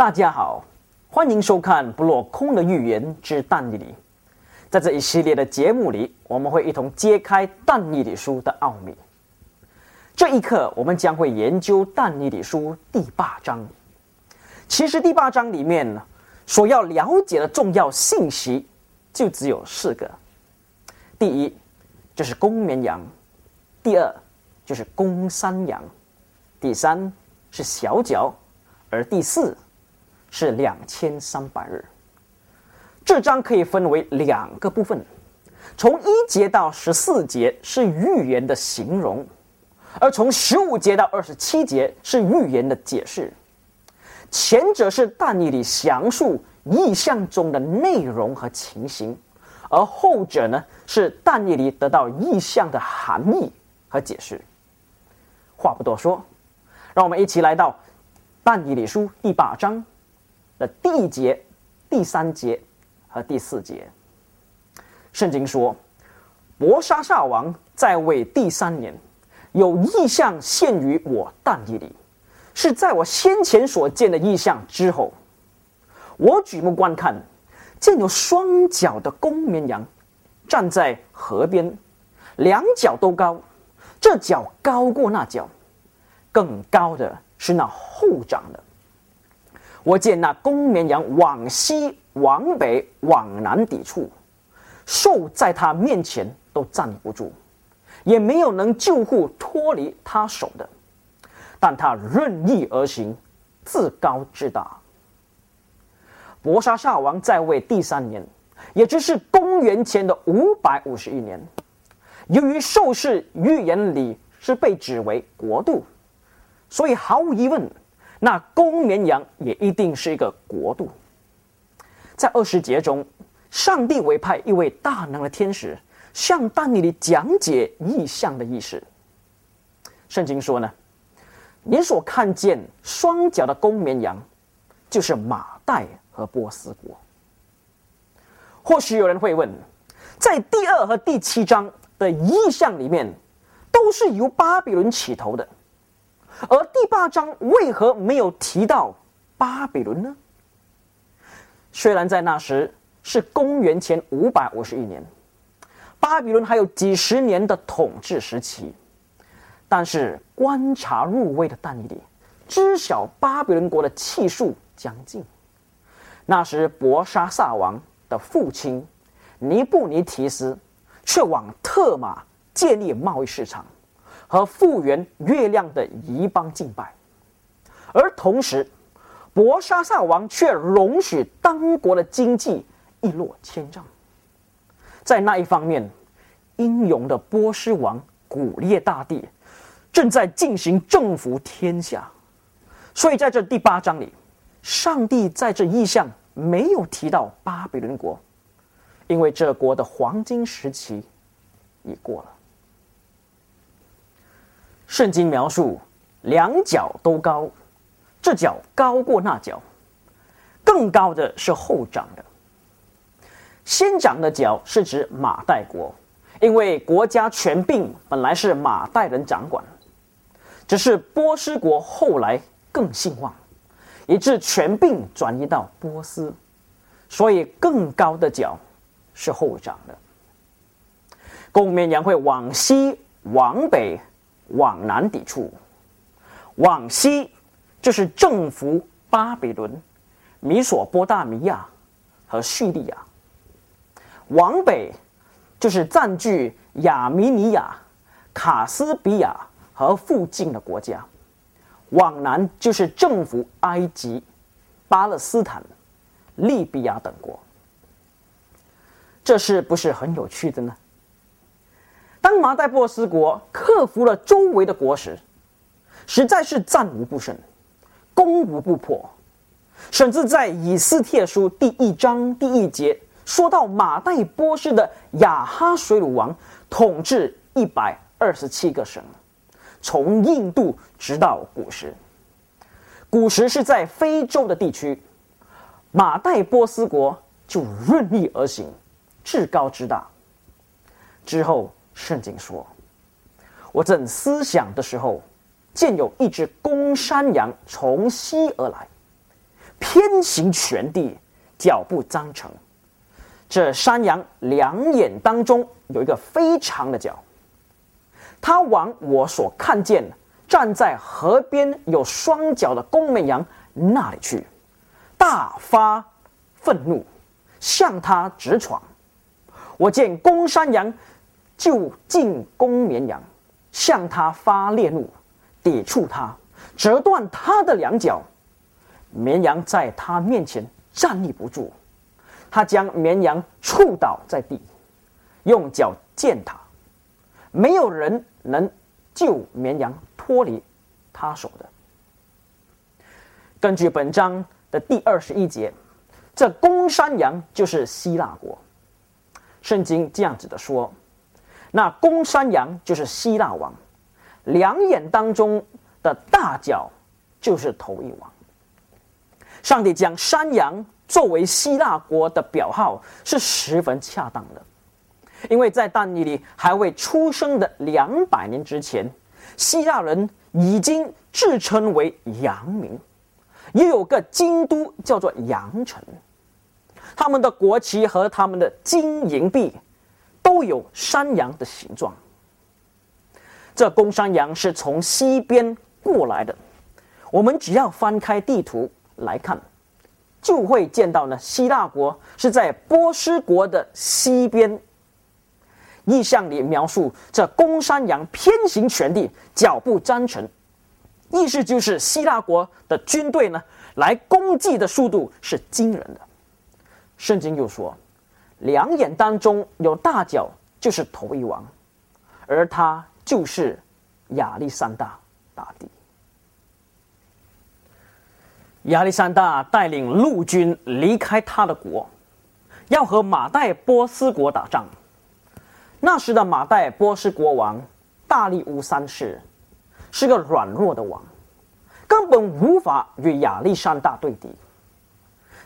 大家好，欢迎收看《不落空的预言之但以理》。在这一系列的节目里，我们会一同揭开但以理书的奥秘。这一课，我们将会研究但以理书第八章。其实第八章里面呢，所要了解的重要信息就只有四个：第一，就是公绵羊；第二，就是公山羊；第三是小角，而第四。是两千三百日。这章可以分为两个部分，从一节到十四节是预言的形容，而从十五节到二十七节是预言的解释。前者是但以理详述意象中的内容和情形，而后者呢是但以理得到意象的含义和解释。话不多说，让我们一起来到但以理书第八章。的第一节、第三节和第四节，圣经说，伯沙撒王在位第三年，有异象现于我但以里，是在我先前所见的异象之后，我举目观看，见有双脚的公绵羊站在河边，两脚都高，这脚高过那脚，更高的是那后长的。我见那公绵羊往西、往北、往南抵触，兽在他面前都站不住，也没有能救护脱离他手的。但他任意而行，自高自大。博沙撒王在位第三年，也就是公元前的五百五十一年，由于兽是预言里是被指为国度，所以毫无疑问。那公绵羊也一定是一个国度。在二十节中，上帝委派一位大能的天使向但尼里讲解异象的意思。圣经说呢，你所看见双脚的公绵羊，就是马代和波斯国。或许有人会问，在第二和第七章的异象里面，都是由巴比伦起头的。而第八章为何没有提到巴比伦呢？虽然在那时是公元前五百五十一年，巴比伦还有几十年的统治时期，但是观察入微的但以理知晓巴比伦国的气数将近。那时伯沙撒王的父亲尼布尼提斯却往特马建立贸易市场。和复原月亮的一邦敬拜，而同时，博沙萨王却容许当国的经济一落千丈。在那一方面，英勇的波斯王古列大帝正在进行征服天下，所以在这第八章里，上帝在这意象没有提到巴比伦国，因为这国的黄金时期已过了。圣经描述两脚都高，这脚高过那脚，更高的是后长的。先长的脚是指马代国，因为国家权柄本来是马代人掌管，只是波斯国后来更兴旺，以致权柄转移到波斯，所以更高的脚是后长的。共勉羊会往西往北。往南抵触，往西就是征服巴比伦、米索波大米亚和叙利亚；往北就是占据亚米尼亚、卡斯比亚和附近的国家；往南就是征服埃及、巴勒斯坦、利比亚等国。这是不是很有趣的呢？当马代波斯国克服了周围的国时，实在是战无不胜，攻无不破，甚至在以斯帖书第一章第一节说到马代波斯的亚哈水鲁王统治一百二十七个省，从印度直到古时，古时是在非洲的地区，马代波斯国就任意而行，至高之大，之后。圣经说：“我正思想的时候，见有一只公山羊从西而来，偏行全地，脚步张成。这山羊两眼当中有一个非常的角，它往我所看见站在河边有双脚的公绵羊那里去，大发愤怒，向他直闯。我见公山羊就进攻绵羊，向他发烈怒，抵触他，折断他的两脚。绵羊在他面前站立不住。他将绵羊触倒在地，用脚践踏，没有人能救绵羊脱离他手的。根据本章的第二十一节，这公山羊就是希腊国。圣经这样子的说：那公山羊就是希腊王，两眼当中的大角就是头一王。上帝将山羊。作为希腊国的表号是十分恰当的，因为在但尼里还未出生的两百年之前，希腊人已经自称为羊民，也有个京都叫做羊城，他们的国旗和他们的金银币都有山羊的形状。这公山羊是从西边过来的，我们只要翻开地图来看。就会见到呢，希腊国是在波斯国的西边。意象里描述这公山羊偏行全地，脚步沾尘，意思就是希腊国的军队呢来攻击的速度是惊人的。圣经又说，两眼当中有大角，就是头一王，而他就是亚历山大大帝。亚历山大带领陆军离开他的国，要和马代波斯国打仗。那时的马代波斯国王大力乌三世是个软弱的王，根本无法与亚历山大对敌。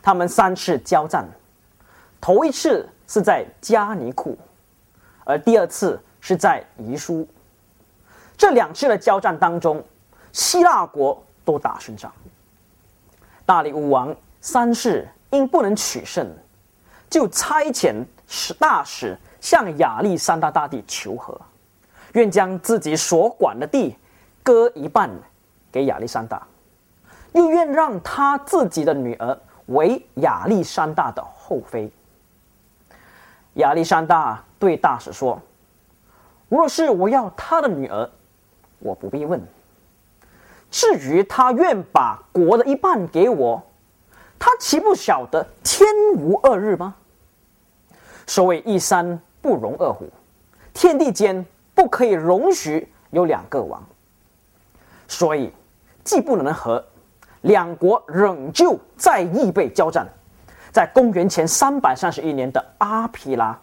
他们三次交战，头一次是在加尼库，而第二次是在宜书。这两次的交战当中，希腊国都打胜仗。大力武王三世因不能取胜，就差遣使大使向亚历山大大帝求和，愿将自己所管的地割一半给亚历山大，又愿让他自己的女儿为亚历山大的后妃。亚历山大对大使说：“若是我要他的女儿，我不必问。”至于他愿把国的一半给我，他岂不晓得天无二日吗？所谓一山不容二虎，天地间不可以容许有两个王，所以既不能和，两国仍旧在易被交战。在公元前三百三十一年的阿皮拉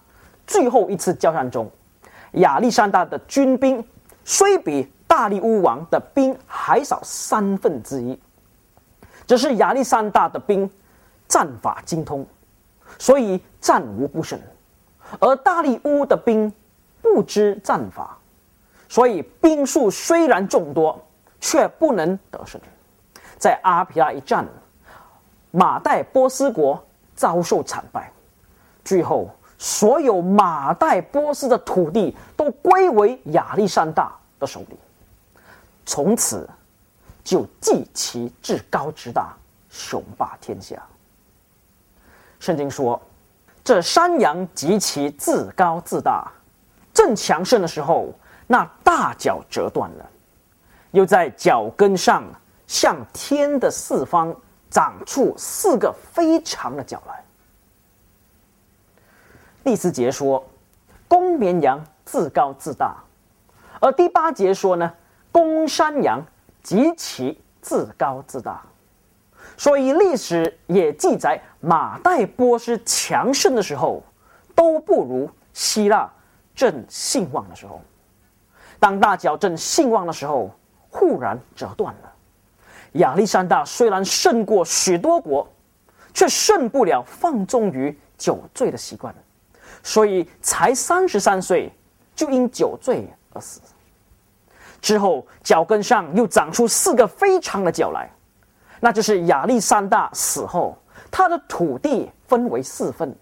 最后一次交战中，亚历山大的军兵虽比。大力乌王的兵还少三分之一，只是亚历山大的兵战法精通，所以战无不胜；而大力乌的兵不知战法，所以兵数虽然众多，却不能得胜。在阿皮拉一战，马代波斯国遭受惨败，最后所有马代波斯的土地都归为亚历山大的手里。从此，就记其至高之大，雄霸天下。圣经说，这山羊极其自高自大，正强盛的时候，那大脚折断了，又在脚跟上向天的四方长出四个非常的脚来。第四节说，公绵羊自高自大，而第八节说呢？公山羊极其自高自大，所以历史也记载马代波斯强盛的时候，都不如希腊正兴旺的时候。当大脚正兴旺的时候，忽然折断了。亚历山大虽然胜过许多国，却胜不了放纵于酒醉的习惯，所以才三十三岁就因酒醉而死。之后，脚跟上又长出四个非常的脚来，那就是亚历山大死后，他的土地分为四份，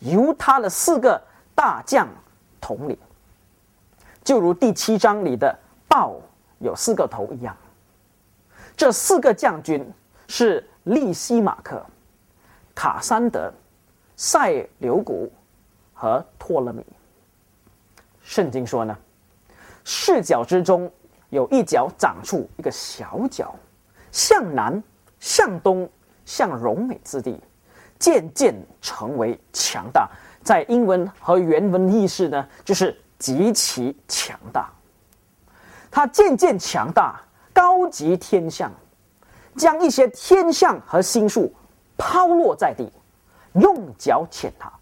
由他的四个大将统领，就如第七章里的豹有四个头一样。这四个将军是利西马克、卡山德、塞琉古和托勒密。圣经说呢，四角之中有一角长出一个小角，向南、向东、向荣美之地，渐渐成为强大。在英文和原文意思呢，就是极其强大。它渐渐强大。高级天象，将一些天象和星数抛落在地，用脚践踏，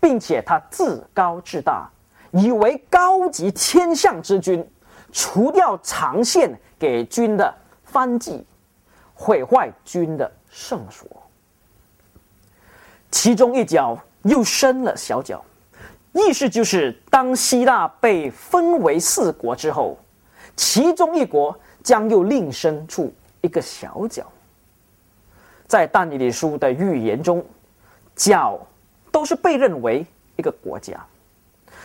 并且他自高自大，以为高级天象之君，除掉长线给君的翻迹，毁坏君的圣所。其中一角又生了小脚，意思就是当希腊被分为四国之后，其中一国。将又另生出一个小角。在但尼里书的预言中，角都是被认为一个国家，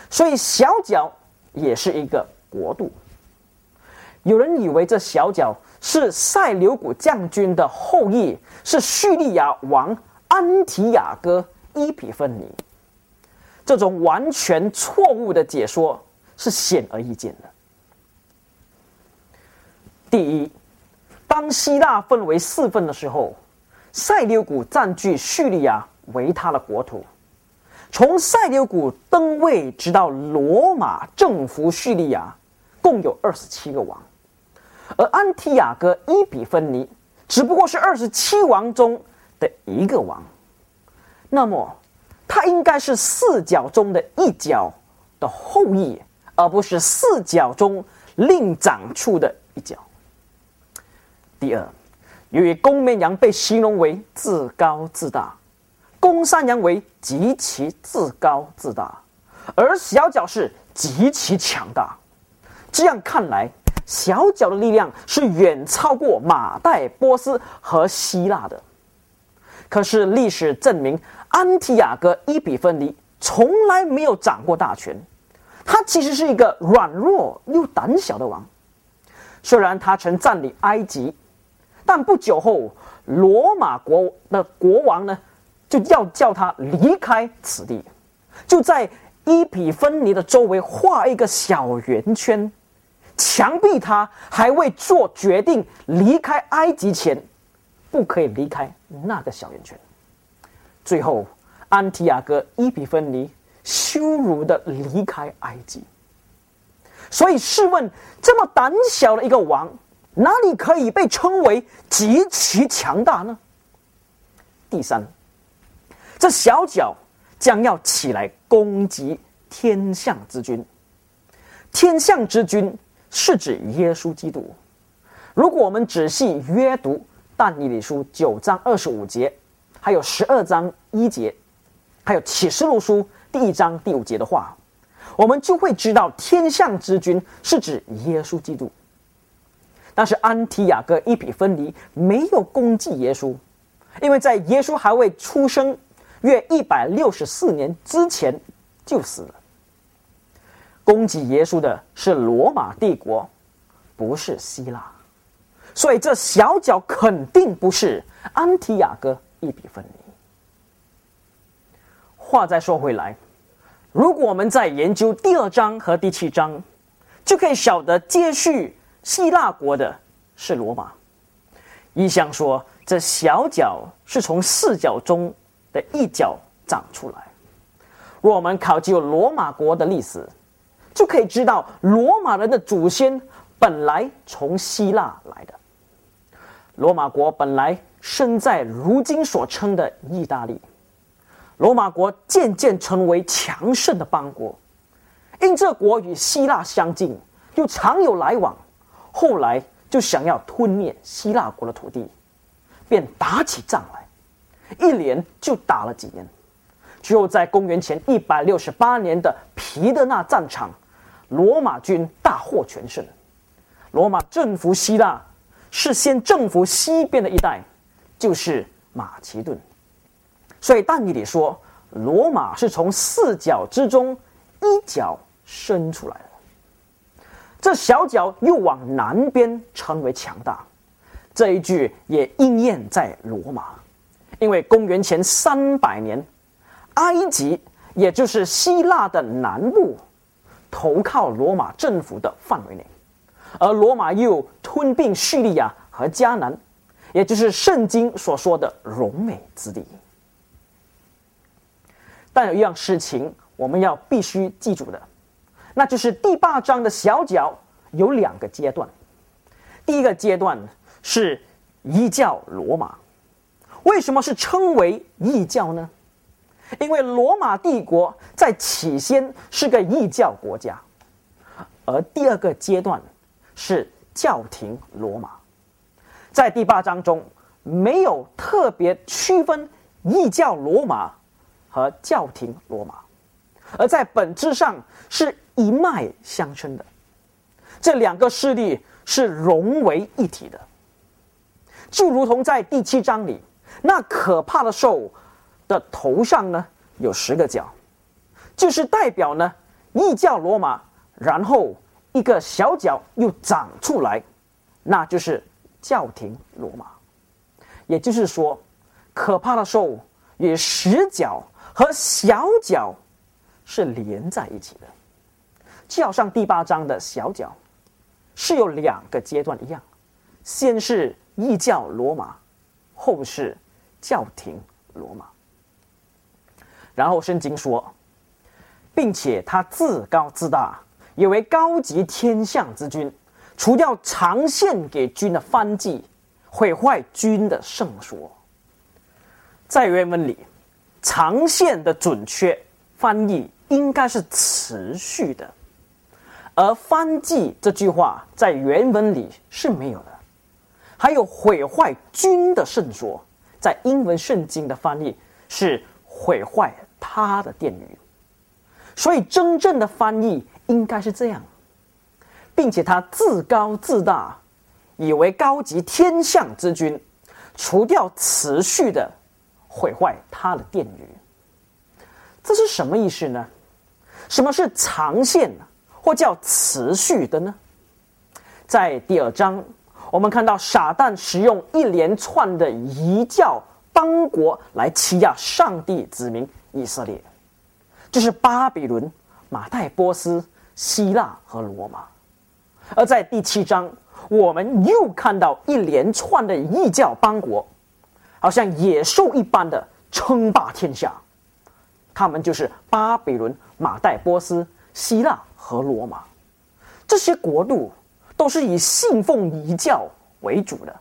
所以小角也是一个国度。有人以为这小角是塞琉古将军的后裔，是叙利亚王安提亚哥伊比芬尼。这种完全错误的解说是显而易见的。第一，当希腊分为四份的时候，塞琉古占据叙利亚为他的国土。从塞琉古登位直到罗马征服叙利亚，共有二十七个王，而安提亚哥伊比芬尼只不过是二十七王中的一个王。那么，他应该是四角中的一角的后裔，而不是四角中另长出的一角。第二，由于公绵羊被形容为自高自大，公山羊为极其自高自大，而小角是极其强大。这样看来，小角的力量是远超过马代波斯和希腊的。可是历史证明，安提亚哥伊比芬尼从来没有掌过大权，他其实是一个软弱又胆小的王。虽然他曾占领埃及。但不久后，罗马国的国王呢，就要叫他离开此地，就在伊比芬尼的周围画一个小圆圈，强逼他还未做决定离开埃及前，不可以离开那个小圆圈。最后，安提亚哥伊比芬尼羞辱的离开埃及。所以，试问这么胆小的一个王。哪里可以被称为极其强大呢？第三，这小角将要起来攻击天象之君。天象之君是指耶稣基督。如果我们仔细阅读但以理书九章二十五节，还有十二章一节，还有启示录书第一章第五节的话，我们就会知道天象之君是指耶稣基督。但是安提亚哥伊比芬尼没有攻击耶稣，因为在耶稣还未出生约一百六十四年之前就死了。攻击耶稣的是罗马帝国，不是希腊，所以这小角肯定不是安提亚哥伊比芬尼。话再说回来，如果我们在研究第二章和第七章，就可以晓得接续。希腊国的是罗马，一向说这小角是从四角中的一角长出来。若我们考究罗马国的历史，就可以知道罗马人的祖先本来从希腊来的。罗马国本来生在如今所称的意大利，罗马国渐渐成为强盛的邦国，因这国与希腊相近，又常有来往。后来就想要吞灭希腊国的土地，便打起仗来，一连就打了几年。只有在公元前一百六十八年的皮德纳战场，罗马军大获全胜。罗马征服希腊，是先征服西边的一带，就是马其顿。所以但以理说，罗马是从四角之中一角伸出来的。这小角又往南边成为强大，这一句也应验在罗马，因为公元前三百年，埃及也就是希腊的南部，投靠罗马政府的范围内，而罗马又吞并叙利亚和迦南，也就是圣经所说的荣美之地。但有一样事情我们要必须记住的。那就是第八章的小角有两个阶段，第一个阶段是异教罗马，为什么是称为异教呢？因为罗马帝国在起先是个异教国家，而第二个阶段是教廷罗马，在第八章中没有特别区分异教罗马和教廷罗马，而在本质上是。一脉相承的，这两个势力是融为一体的，就如同在第七章里那可怕的兽的头上呢有十个角，就是代表呢异教罗马，然后一个小角又长出来，那就是教廷罗马。也就是说，可怕的兽与十角和小角是连在一起的。就好像第八章的小角，是有两个阶段一样，先是异教罗马，后是教廷罗马。然后圣经说，并且他自高自大，以为高级天象之君，除掉常献给君的翻祭，毁坏君的圣所。在原文里，常献的准确翻译应该是持续的。而翻祭这句话在原文里是没有的，还有毁坏君的圣所，在英文圣经的翻译是毁坏他的殿宇，所以真正的翻译应该是这样，并且他自高自大，以为高级天象之君，除掉持续的毁坏他的殿宇，这是什么意思呢？什么是长线呢？或叫持续的呢？在第二章，我们看到撒旦使用一连串的异教邦国来欺压上帝子民以色列，就是巴比伦、马代波斯、希腊和罗马。而在第七章，我们又看到一连串的异教邦国，好像野兽一般的称霸天下，他们就是巴比伦、马代波斯、希腊。和罗马，这些国度都是以信奉一教为主的，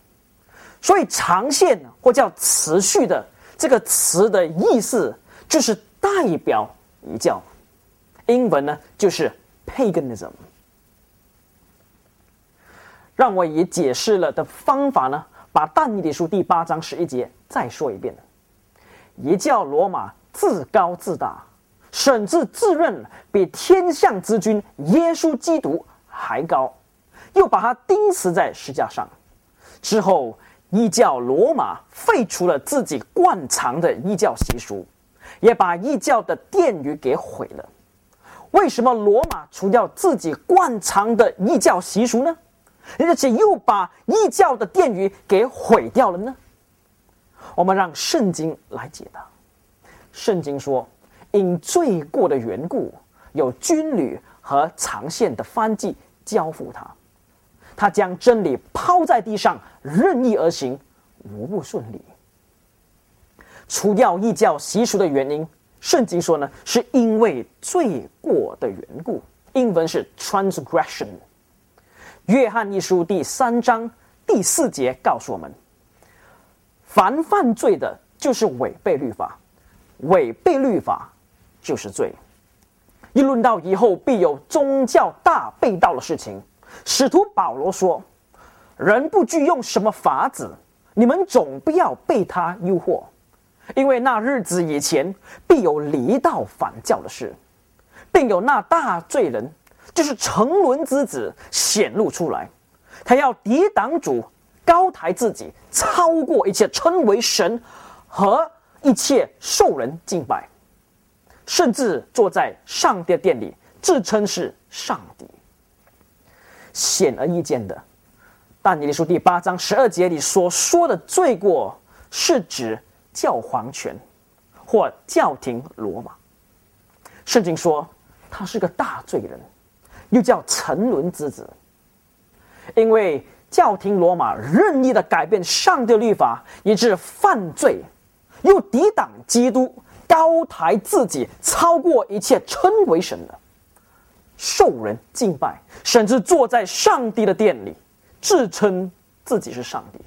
所以长线或叫持续的这个词的意思就是代表一教，英文呢就是 paganism。让我以解释了的方法呢，把但以理书第八章十一节再说一遍：一教罗马自高自大。甚至自认比天象之君耶稣基督还高，又把他钉死在石架上。之后，异教罗马废除了自己惯常的异教习俗，也把异教的殿宇给毁了。为什么罗马除掉自己惯常的异教习俗呢？而且又把异教的殿宇给毁掉了呢？我们让圣经来解答。圣经说。因罪过的缘故，有军旅和长线的翻祭交付他，他将真理抛在地上，任意而行，无不顺利。除掉异教习俗的原因，圣经说呢，是因为罪过的缘故。英文是 transgression。约翰一书第三章第四节告诉我们：凡犯罪的，就是违背律法，违背律法。就是罪。议论到以后必有宗教大被盗的事情，使徒保罗说：“人不惧用什么法子，你们总不要被他诱惑，因为那日子以前必有离道反教的事，并有那大罪人，就是沉沦之子显露出来，他要抵挡主，高抬自己，超过一切，称为神和一切受人敬拜，甚至坐在上帝的殿里，自称是上帝。显而易见的，但以理书第八章十二节里所说的罪过，是指教皇权或教廷罗马。圣经说他是个大罪人，又叫沉沦之子，因为。教廷罗马任意的改变上帝律法，以致犯罪，又抵挡基督，高抬自己，超过一切称为神的，受人敬拜，甚至坐在上帝的殿里，自称自己是上帝。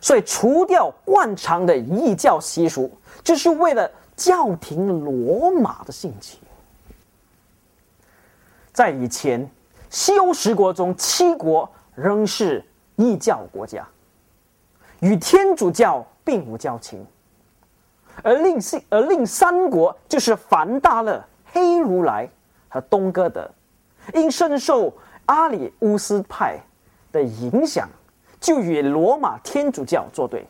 所以，除掉惯常的异教习俗，就是为了教廷罗马的兴起。在以前，西欧十国中，七国。仍是异教国家，与天主教并无交情。而另四而另三国就是梵大勒、黑如来和东哥德，因深受阿里乌斯派的影响，就与罗马天主教作对。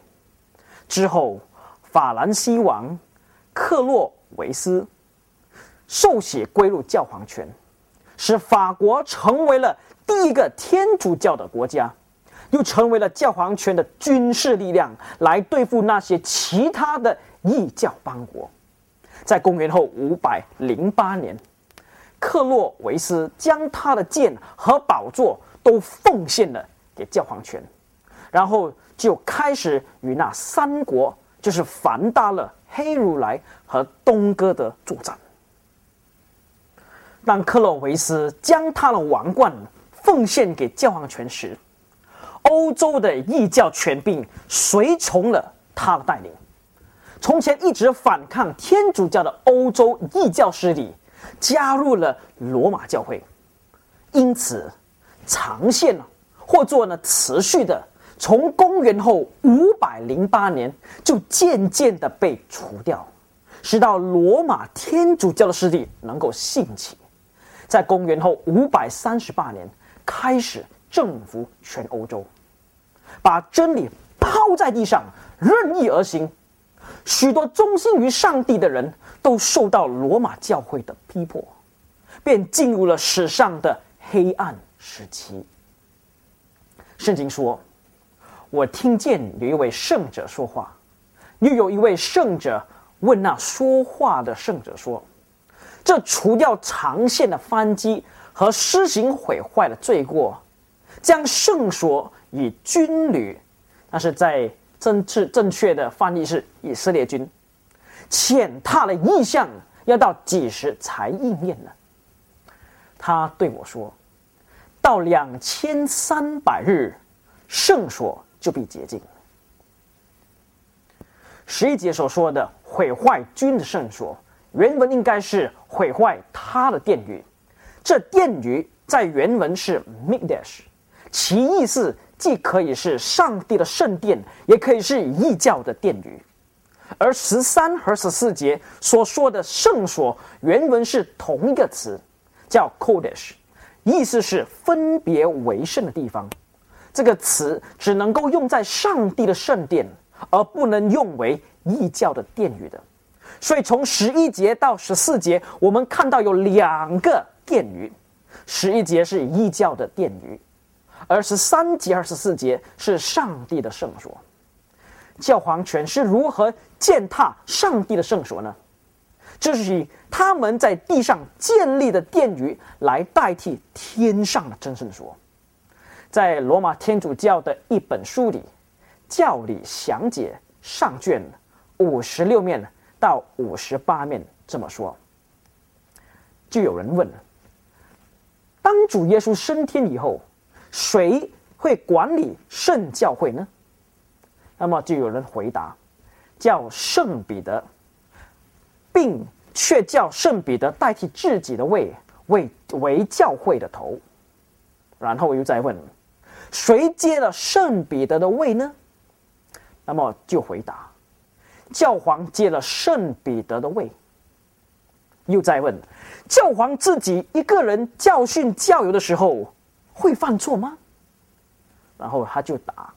之后，法兰西王克洛维斯受洗归入教皇权，使法国成为了。第一个天主教的国家，又成为了教皇权的军事力量，来对付那些其他的异教邦国。在公元后五百零八年，克洛维斯将他的剑和宝座都奉献了给教皇权，然后就开始与那三国，就是梵大勒、黑如来和东哥德作战。当克洛维斯将他的王冠。奉献给教皇权时，欧洲的异教权柄随从了他的带领。从前一直反抗天主教的欧洲异教势力，加入了罗马教会，因此长线呢，或做呢持续的，从公元后五百零八年就渐渐的被除掉，直到罗马天主教的势力能够兴起，在公元后五百三十八年。开始征服全欧洲，把真理抛在地上，任意而行。许多忠心于上帝的人都受到罗马教会的逼迫，便进入了史上的黑暗时期。圣经说：“我听见有一位圣者说话，又有一位圣者问那说话的圣者说：‘这除掉长线的翻机。’”和施行毁坏的罪过，将圣所与军旅，那是在正正正确的翻译是以色列军，践踏的意象要到几时才应验呢？他对我说：“到两千三百日，圣所就被洁净。”十一节所说的毁坏军的圣所，原文应该是毁坏他的殿宇。这殿宇在原文是 Midash，其意思既可以是上帝的圣殿，也可以是异教的殿宇。而十三和十四节所说的圣所，原文是同一个词，叫 Kodesh，意思是分别为圣的地方。这个词只能够用在上帝的圣殿，而不能用为异教的殿宇的。所以从十一节到十四节，我们看到有两个。殿宇，十一节是异教的殿宇，而十三节、二十四节是上帝的圣所。教皇权是如何践踏上帝的圣所呢？这是以他们在地上建立的殿宇来代替天上的真圣所。在罗马天主教的一本书里，《教理详解》上卷五十六面到五十八面这么说，就有人问了。当主耶稣升天以后，谁会管理圣教会呢？那么就有人回答，叫圣彼得，并却叫圣彼得代替自己的位，为为教会的头。然后又再问，谁接了圣彼得的位呢？那么就回答，教皇接了圣彼得的位。又再问。教皇自己一个人教训教友的时候，会犯错吗？然后他就打。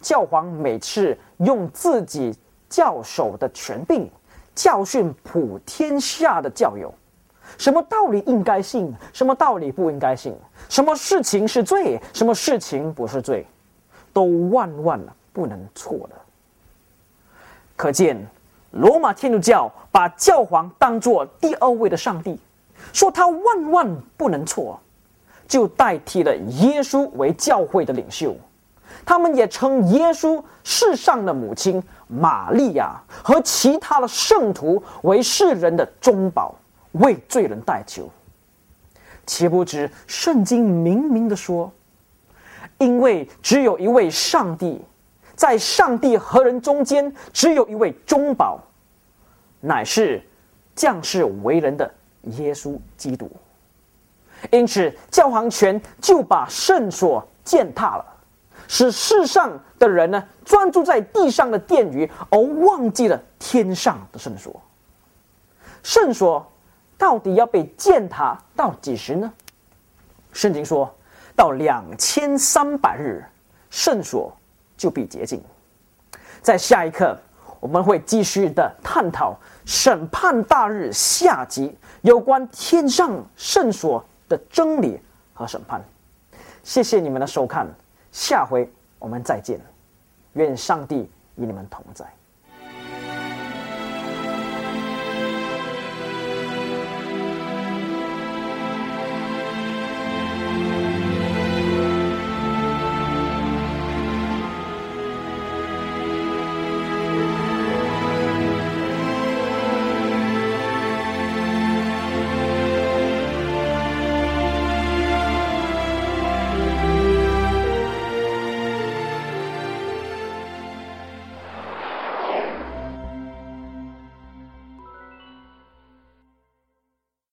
教皇每次用自己教授的权柄教训普天下的教友，什么道理应该信，什么道理不应该信，什么事情是罪，什么事情不是罪，都万万不能错的。可见，罗马天主教把教皇当作第二位的上帝，说他万万不能错，就代替了耶稣为教会的领袖。他们也称耶稣世上的母亲玛利亚和其他的圣徒为世人的中保，为罪人代求。岂不知圣经明明的说，因为只有一位上帝。在上帝和人中间，只有一位中保，乃是降世为人的耶稣基督。因此，教皇权就把圣所践踏了，使世上的人呢专注在地上的殿宇，而忘记了天上的圣所。圣所到底要被践踏到几时呢？圣经说到两千三百日，圣所。就必洁净。在下一课，我们会继续的探讨审判大日下集有关天上圣所的真理和审判。谢谢你们的收看，下回我们再见。愿上帝与你们同在。